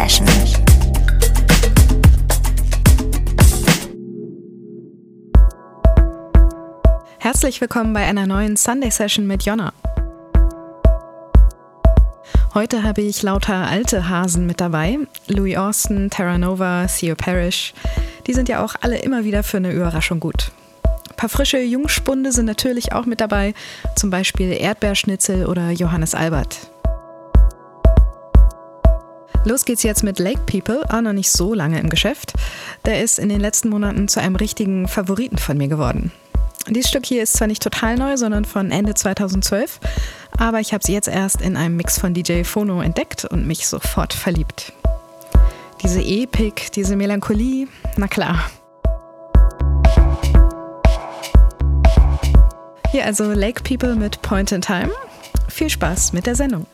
Session. Herzlich willkommen bei einer neuen Sunday Session mit Jonna. Heute habe ich lauter alte Hasen mit dabei. Louis Austin, Terra Nova, Theo Parrish. Die sind ja auch alle immer wieder für eine Überraschung gut. Ein paar frische Jungspunde sind natürlich auch mit dabei, zum Beispiel Erdbeerschnitzel oder Johannes Albert. Los geht's jetzt mit Lake People, auch noch nicht so lange im Geschäft. Der ist in den letzten Monaten zu einem richtigen Favoriten von mir geworden. Dieses Stück hier ist zwar nicht total neu, sondern von Ende 2012, aber ich habe sie jetzt erst in einem Mix von DJ Phono entdeckt und mich sofort verliebt. Diese Epik, diese Melancholie, na klar. Hier also Lake People mit Point in Time. Viel Spaß mit der Sendung.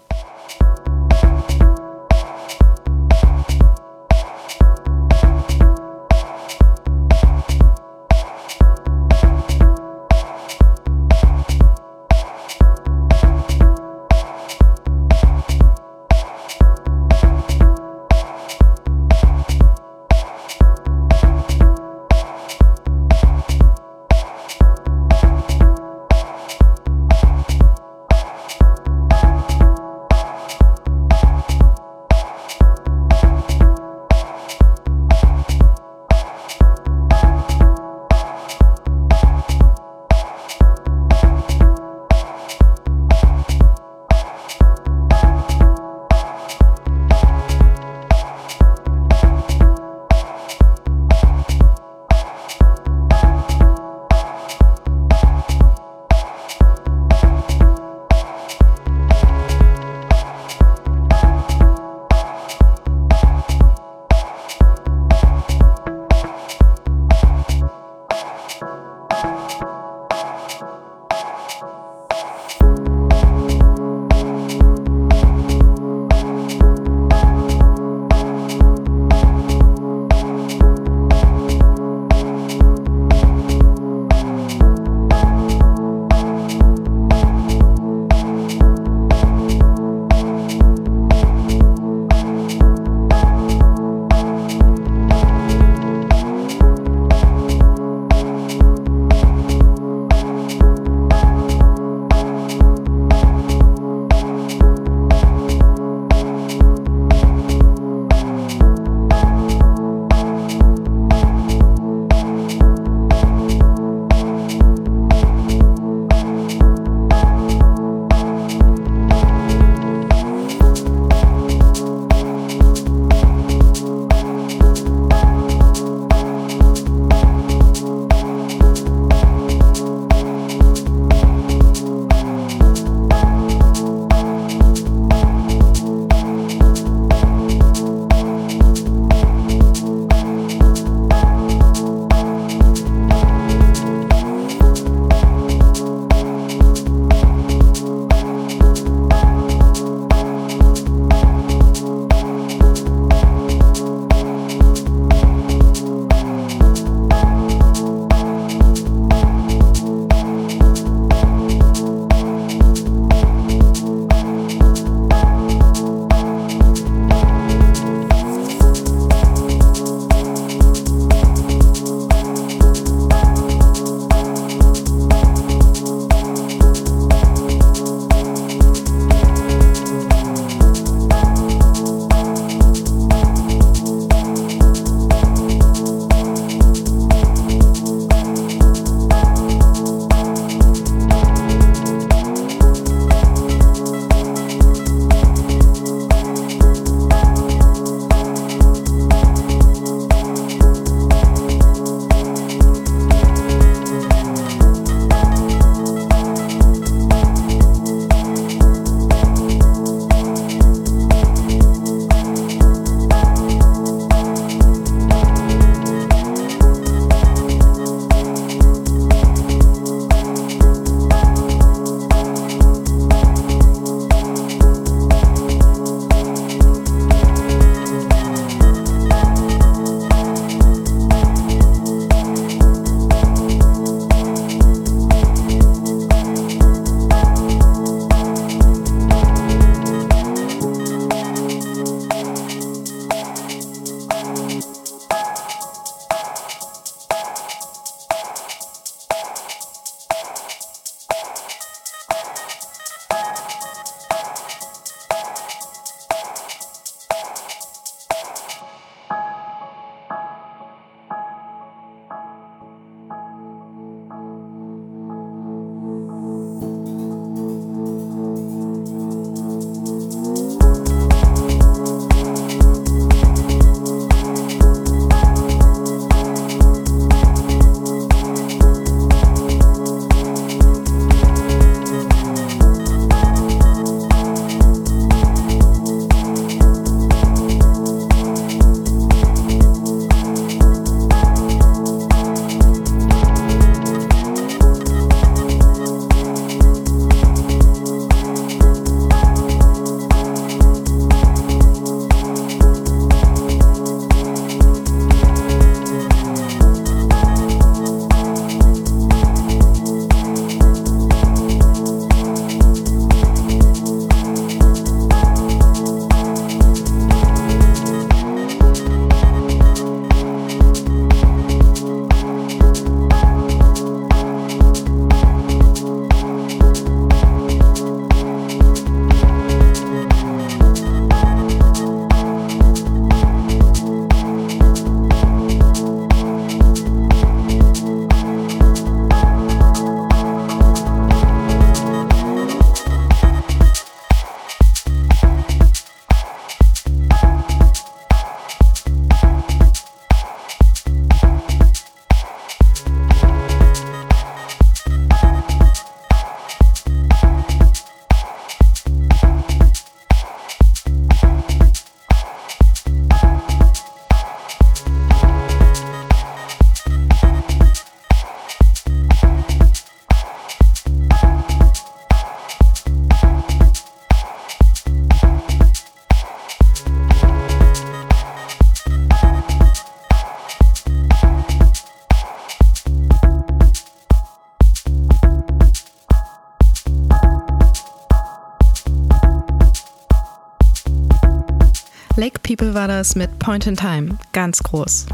Lake People war das mit Point in Time, ganz groß.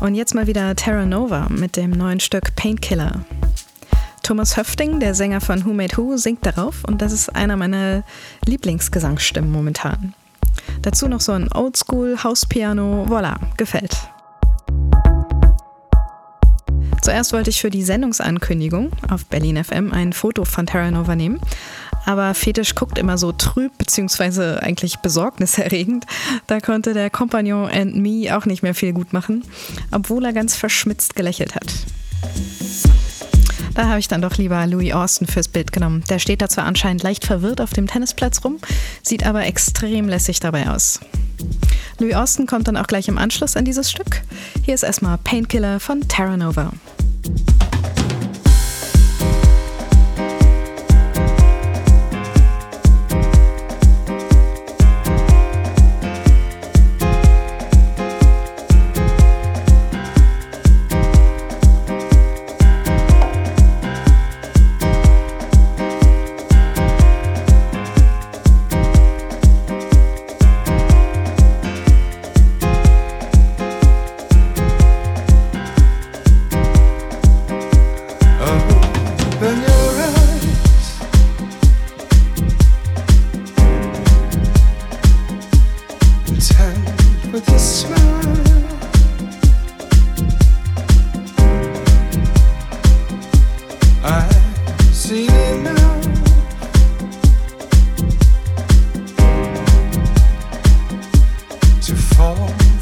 Und jetzt mal wieder Terra Nova mit dem neuen Stück Painkiller. Thomas Höfting, der Sänger von Who Made Who, singt darauf und das ist einer meiner Lieblingsgesangsstimmen momentan. Dazu noch so ein Oldschool Hauspiano, voilà, gefällt. Zuerst wollte ich für die Sendungsankündigung auf Berlin FM ein Foto von Terra Nova nehmen, aber Fetisch guckt immer so trüb beziehungsweise eigentlich besorgniserregend. Da konnte der Compagnon and Me auch nicht mehr viel gut machen, obwohl er ganz verschmitzt gelächelt hat. Da habe ich dann doch lieber Louis Austin fürs Bild genommen. Der steht da zwar anscheinend leicht verwirrt auf dem Tennisplatz rum, sieht aber extrem lässig dabei aus. Louis Austin kommt dann auch gleich im Anschluss an dieses Stück. Hier ist erstmal Painkiller von Terra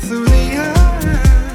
through the eyes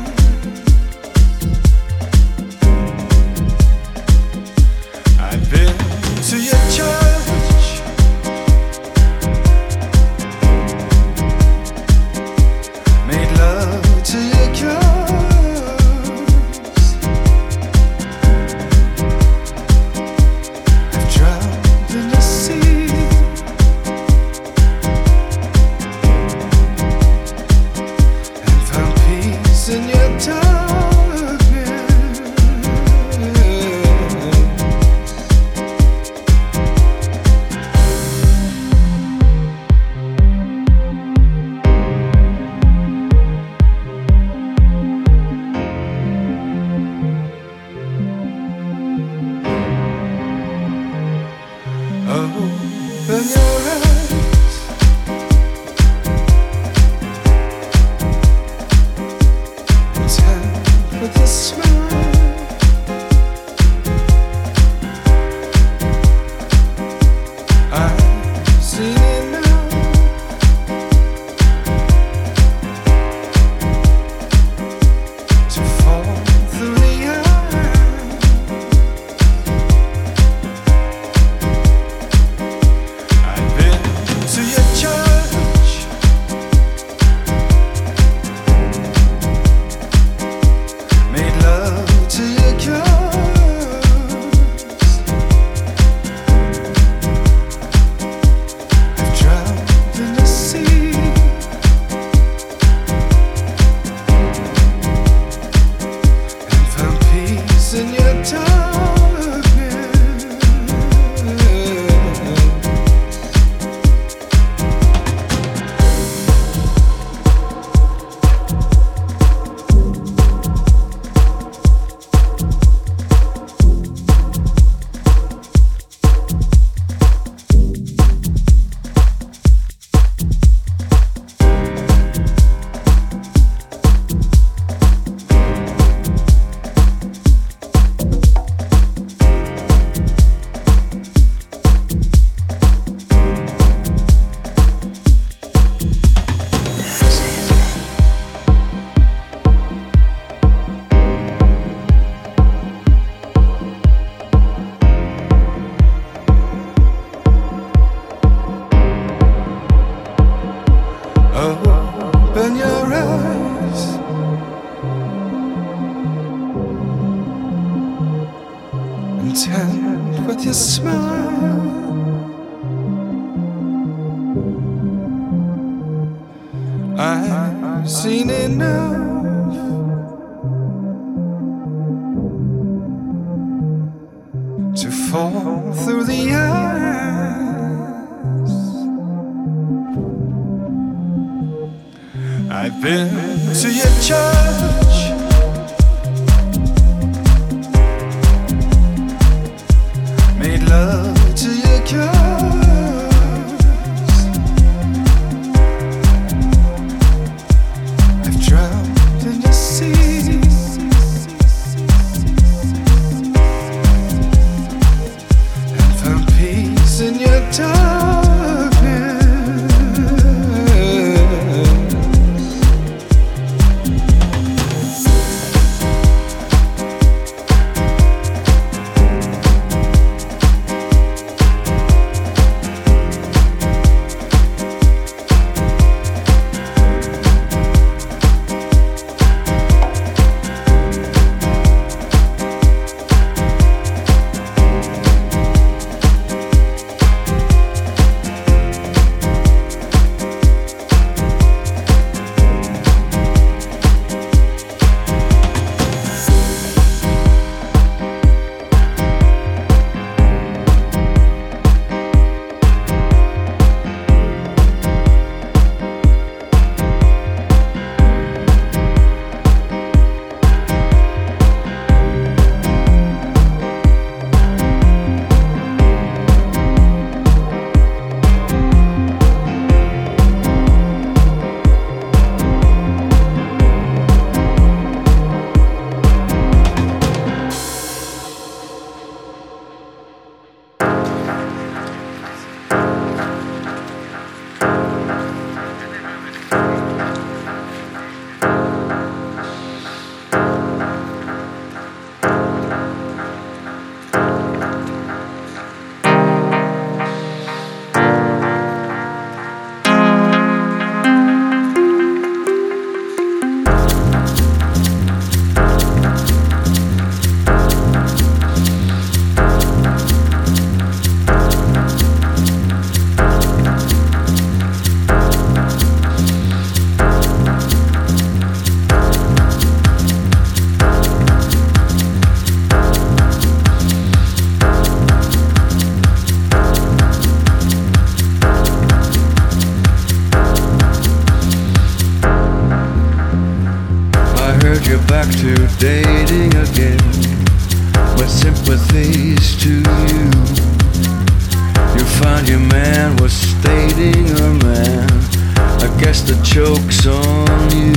joke's on you.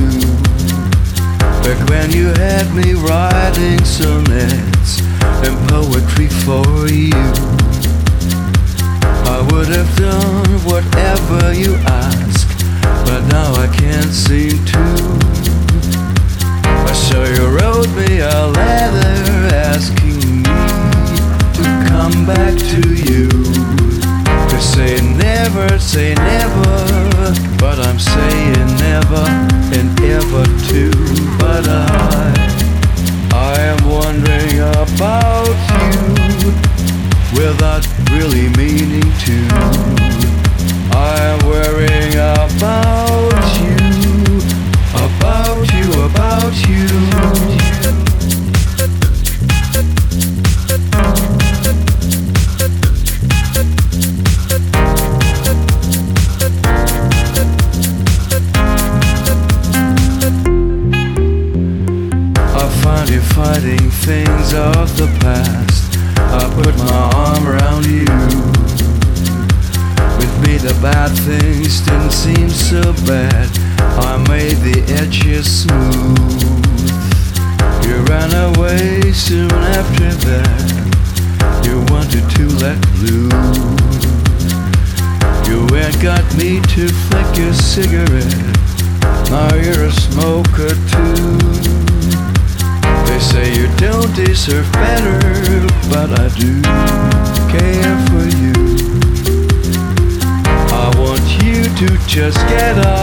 Back when you had me writing sonnets and poetry for you. I would have done whatever you asked, but now I can't seem to. So you wrote me a letter asking me to come back to you. Say never, say never, but I'm saying never and ever too. But I, I am wondering about you without really meaning to. Deserve better, but I do care for you. I want you to just get up.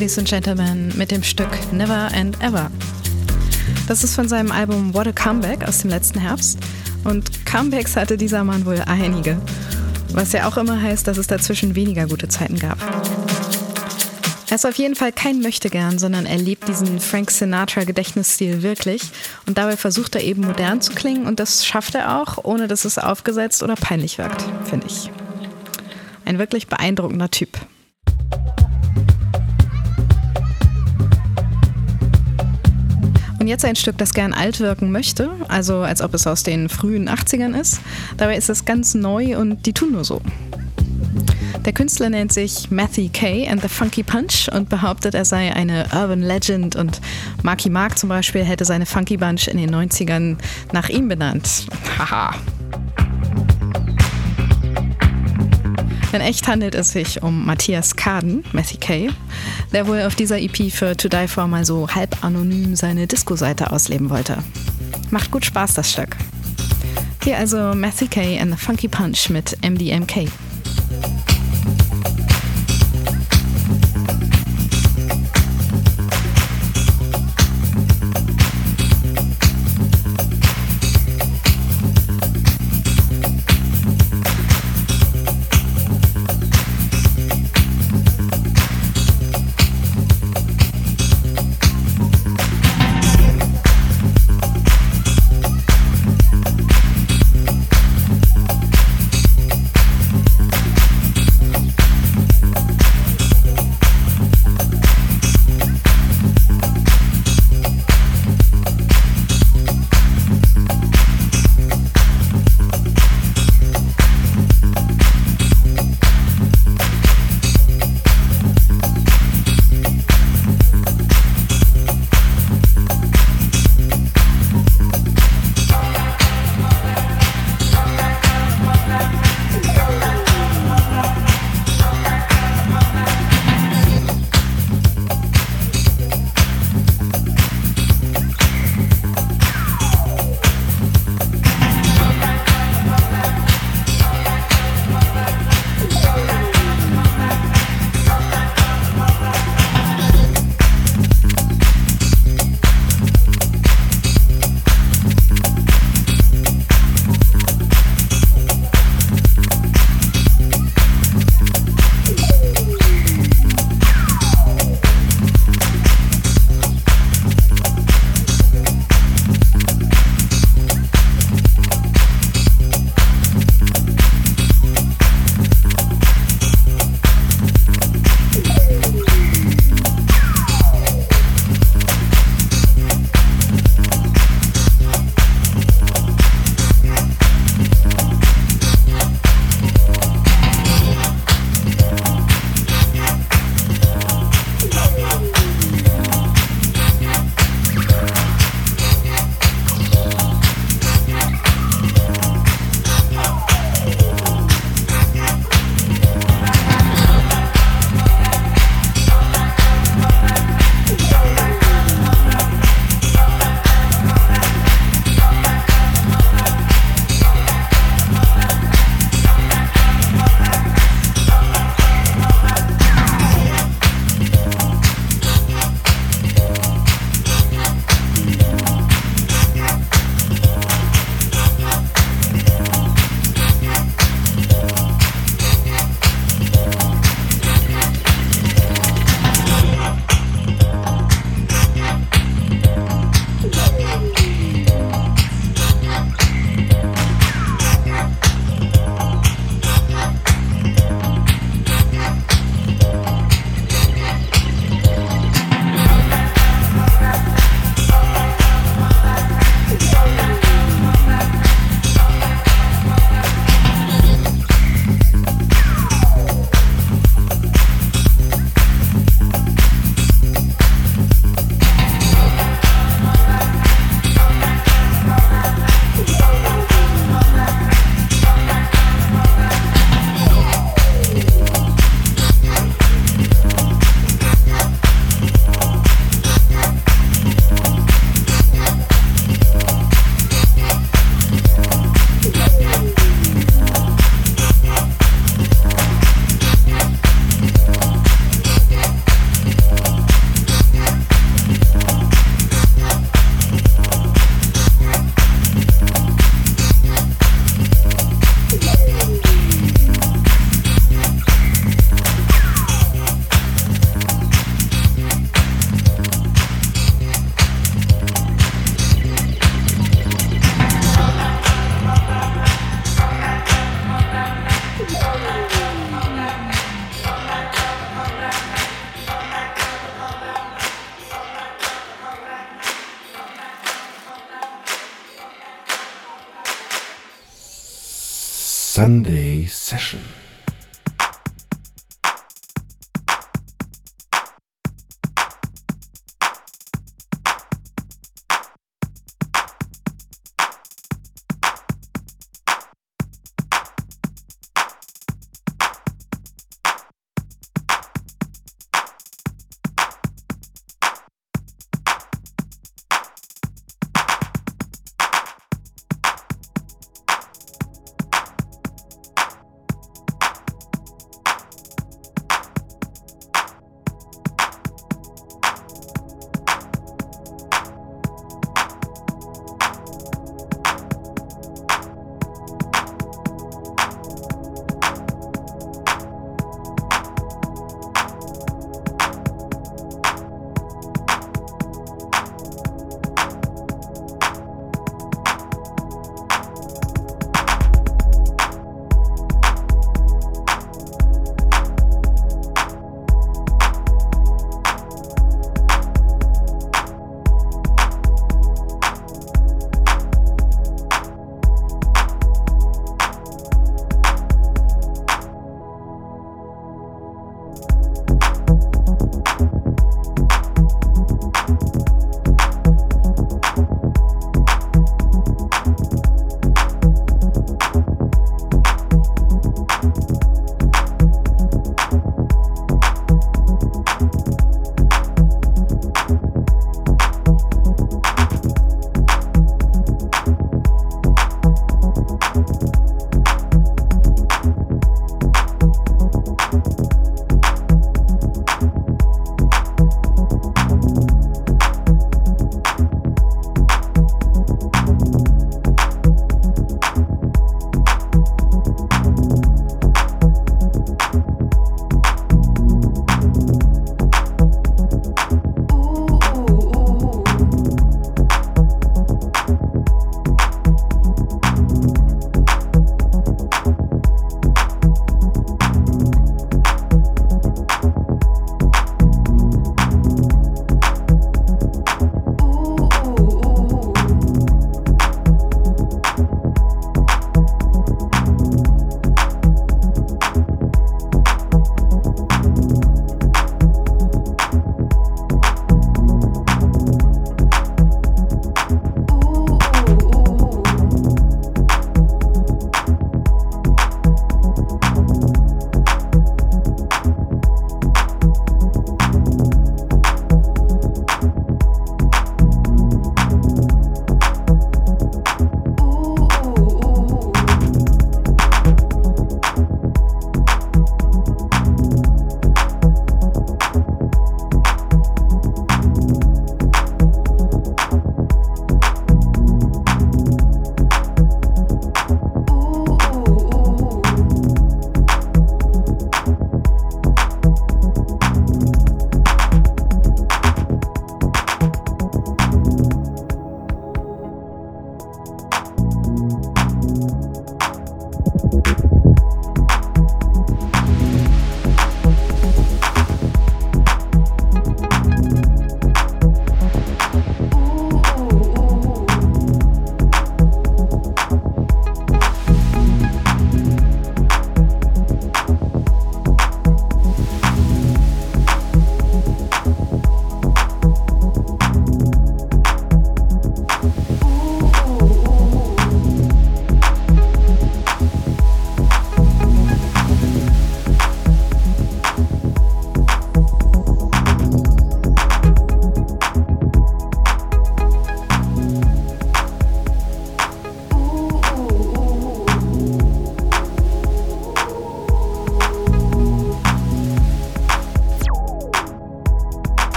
Ladies and Gentlemen, mit dem Stück Never and Ever. Das ist von seinem Album What a Comeback aus dem letzten Herbst. Und Comebacks hatte dieser Mann wohl einige. Was ja auch immer heißt, dass es dazwischen weniger gute Zeiten gab. Er ist auf jeden Fall kein Möchtegern, sondern er lebt diesen Frank Sinatra-Gedächtnisstil wirklich. Und dabei versucht er eben modern zu klingen und das schafft er auch, ohne dass es aufgesetzt oder peinlich wirkt, finde ich. Ein wirklich beeindruckender Typ. Jetzt ein Stück, das gern alt wirken möchte, also als ob es aus den frühen 80ern ist. Dabei ist es ganz neu und die tun nur so. Der Künstler nennt sich Matthew Kay and the Funky Punch und behauptet, er sei eine Urban Legend und Marky Mark zum Beispiel hätte seine Funky Bunch in den 90ern nach ihm benannt. Haha. In echt handelt es sich um Matthias Kaden, Matthew Kay, der wohl auf dieser EP für To Die For mal so halb anonym seine Disco-Seite ausleben wollte. Macht gut Spaß, das Stück. Hier also Matthew Kay and the Funky Punch mit MDMK. Sunday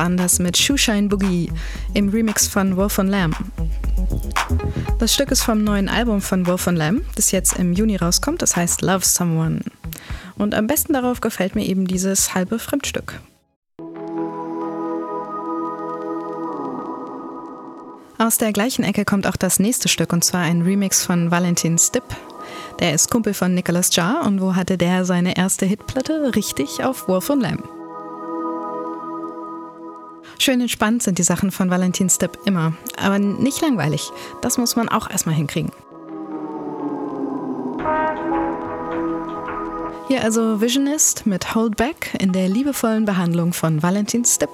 waren das mit Shoeshine Boogie im Remix von Wolf von Lamb. Das Stück ist vom neuen Album von Wolf von Lamb, das jetzt im Juni rauskommt, das heißt Love Someone. Und am besten darauf gefällt mir eben dieses halbe Fremdstück. Aus der gleichen Ecke kommt auch das nächste Stück und zwar ein Remix von Valentin Stipp. Der ist Kumpel von Nicholas Jar und wo hatte der seine erste Hitplatte? Richtig auf Wolf von Lamb. Schön entspannt sind die Sachen von Valentin Stipp immer, aber nicht langweilig. Das muss man auch erstmal hinkriegen. Hier also Visionist mit Hold Back in der liebevollen Behandlung von Valentin Stipp.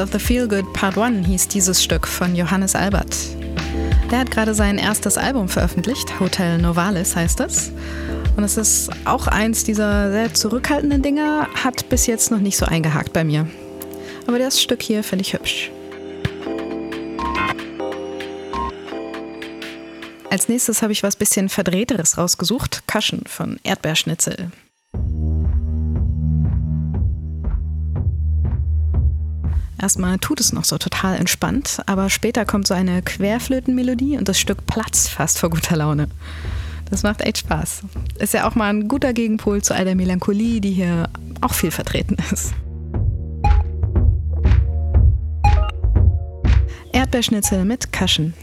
Of the Feel Good Part 1 hieß dieses Stück von Johannes Albert. Der hat gerade sein erstes Album veröffentlicht, Hotel Novalis heißt es. Und es ist auch eins dieser sehr zurückhaltenden Dinger, hat bis jetzt noch nicht so eingehakt bei mir. Aber das Stück hier finde ich hübsch. Als nächstes habe ich was bisschen Verdrehteres rausgesucht, Kaschen von Erdbeerschnitzel. Erstmal tut es noch so total entspannt, aber später kommt so eine Querflötenmelodie und das Stück platzt fast vor guter Laune. Das macht echt Spaß. Ist ja auch mal ein guter Gegenpol zu all der Melancholie, die hier auch viel vertreten ist. Erdbeerschnitzel mit Kaschen.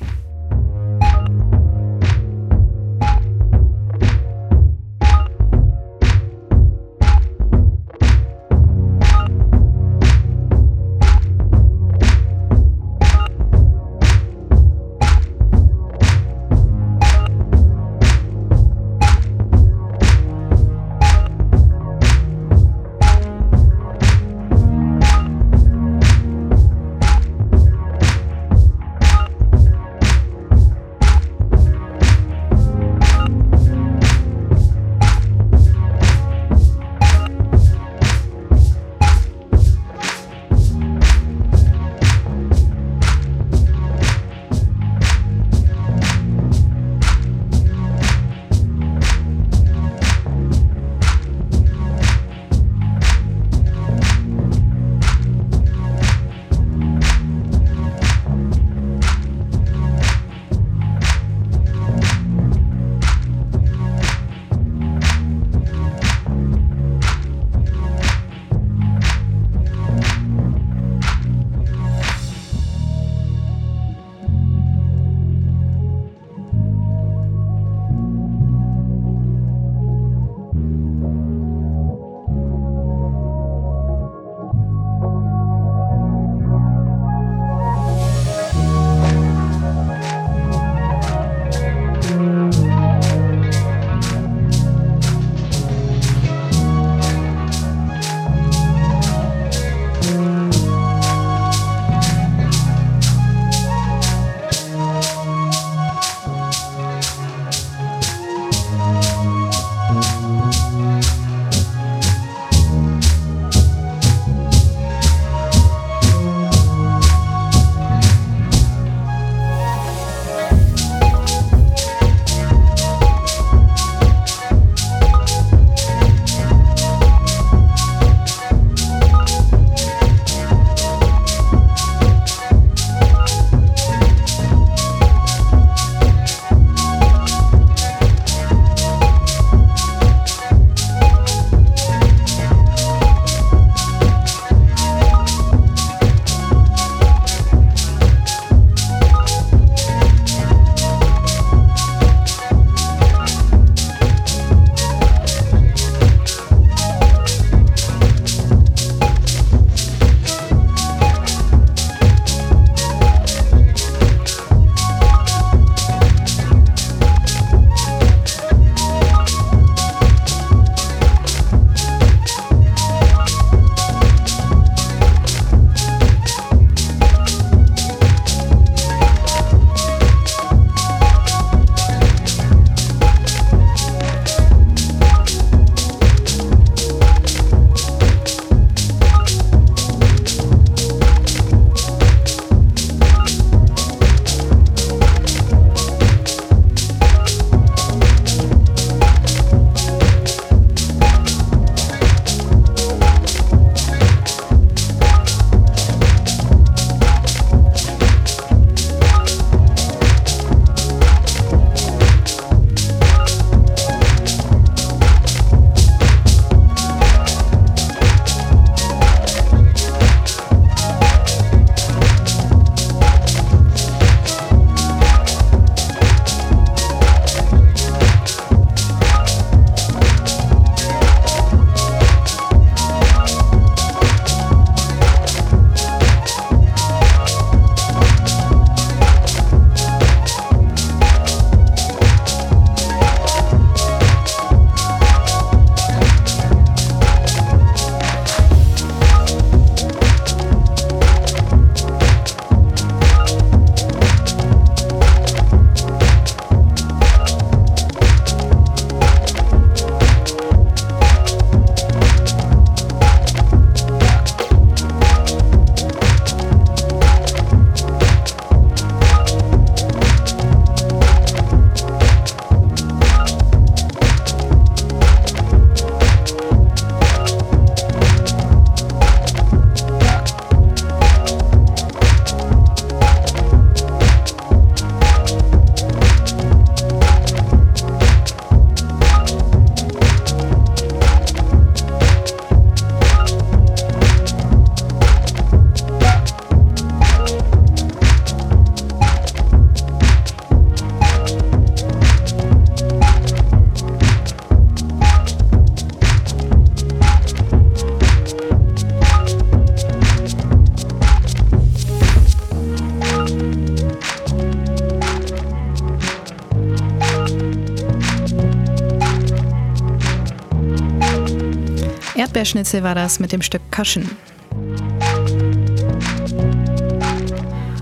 Eisbärschnitzel war das mit dem Stück Cushion.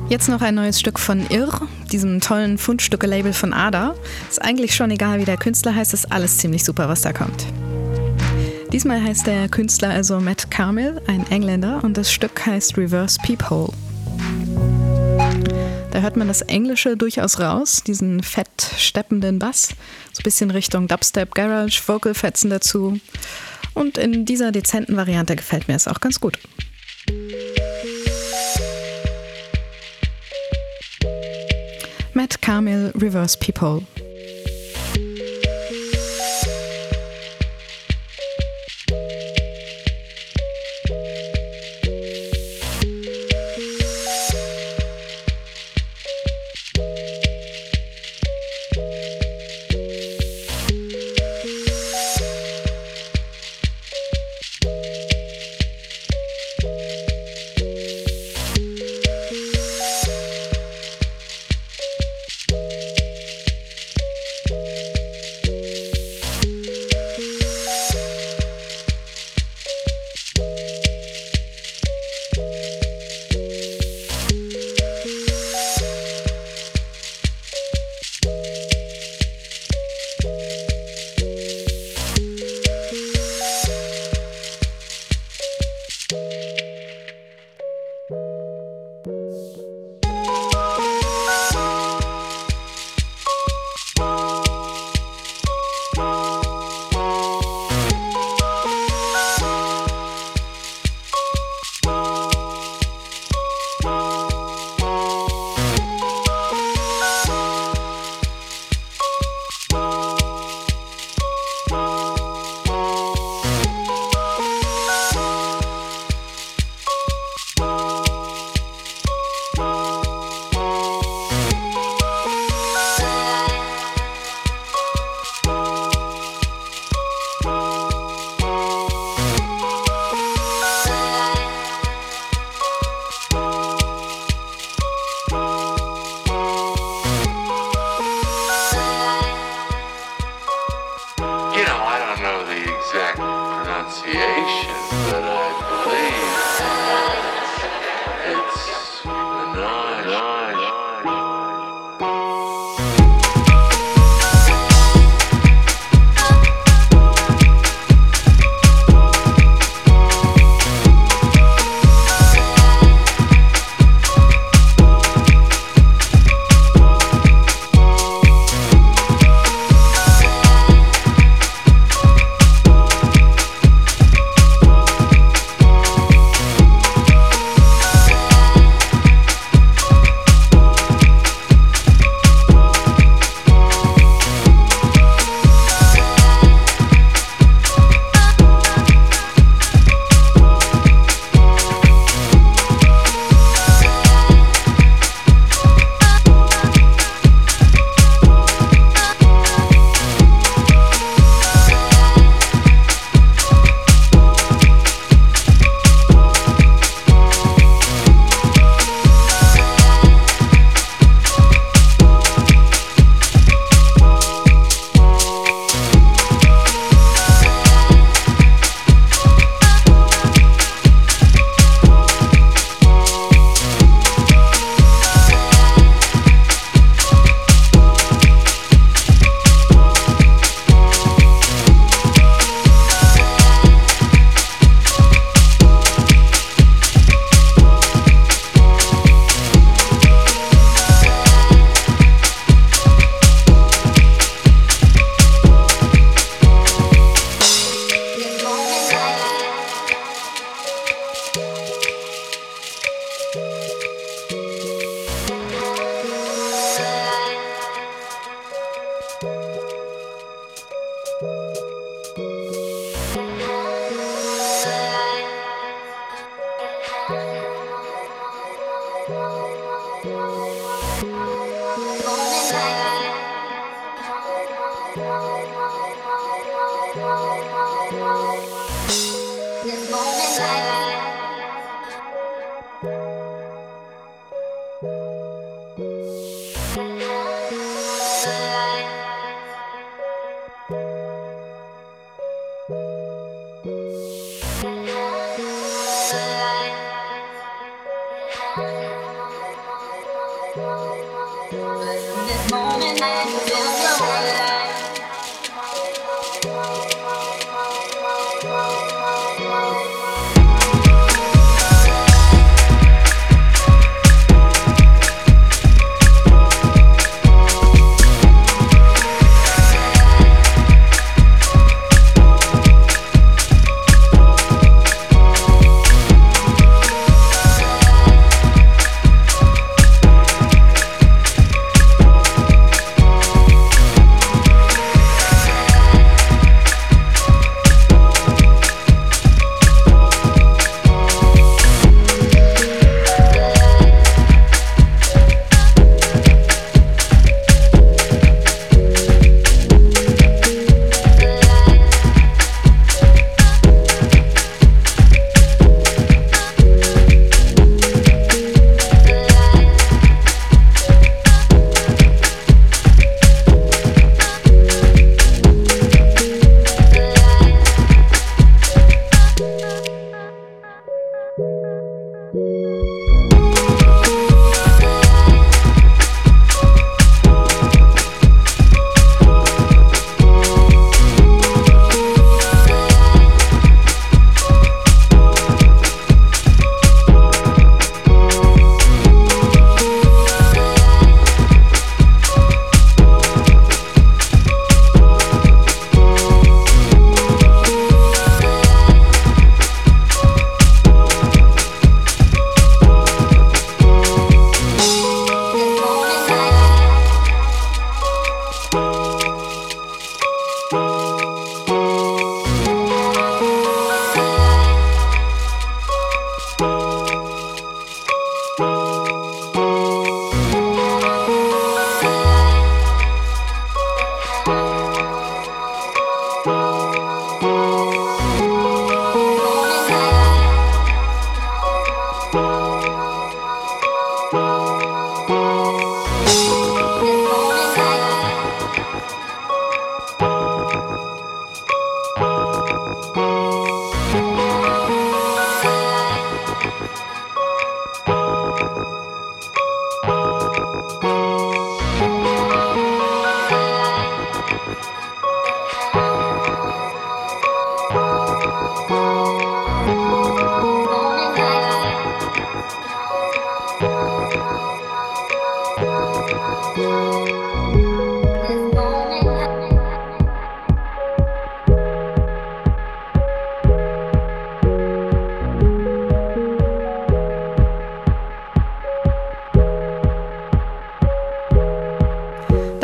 Jetzt noch ein neues Stück von Irr, diesem tollen Fundstücke-Label von Ada. Ist eigentlich schon egal, wie der Künstler heißt, ist alles ziemlich super, was da kommt. Diesmal heißt der Künstler also Matt Carmel, ein Engländer, und das Stück heißt Reverse Peephole. Da hört man das Englische durchaus raus, diesen fett steppenden Bass, so ein bisschen Richtung Dubstep, Garage, Vocalfetzen dazu. Und in dieser dezenten Variante gefällt mir es auch ganz gut. Matt Carmel Reverse People.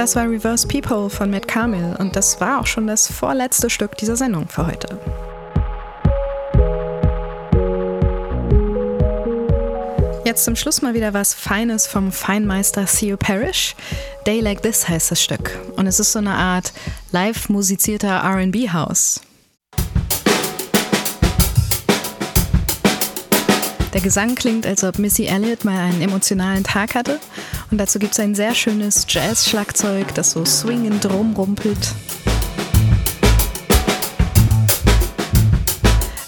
Das war Reverse People von Matt Carmel und das war auch schon das vorletzte Stück dieser Sendung für heute. Jetzt zum Schluss mal wieder was Feines vom Feinmeister Theo Parrish. Day Like This heißt das Stück. Und es ist so eine Art live musizierter RB-House. Der Gesang klingt, als ob Missy Elliott mal einen emotionalen Tag hatte. Und dazu gibt es ein sehr schönes Jazz-Schlagzeug, das so swingend rumrumpelt.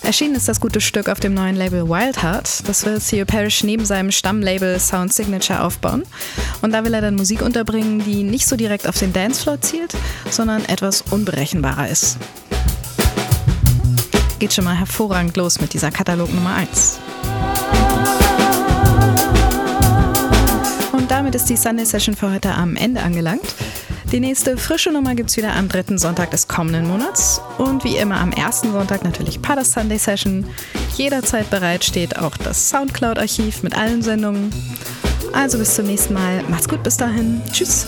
Erschienen ist das gute Stück auf dem neuen Label Wildheart. Das will Theo Parrish neben seinem Stammlabel Sound Signature aufbauen. Und da will er dann Musik unterbringen, die nicht so direkt auf den Dancefloor zielt, sondern etwas unberechenbarer ist. Geht schon mal hervorragend los mit dieser Katalog Nummer 1. damit ist die Sunday Session für heute am Ende angelangt. Die nächste frische Nummer gibt es wieder am dritten Sonntag des kommenden Monats. Und wie immer am ersten Sonntag natürlich Padas Sunday Session. Jederzeit bereit steht auch das Soundcloud-Archiv mit allen Sendungen. Also bis zum nächsten Mal. Macht's gut bis dahin. Tschüss.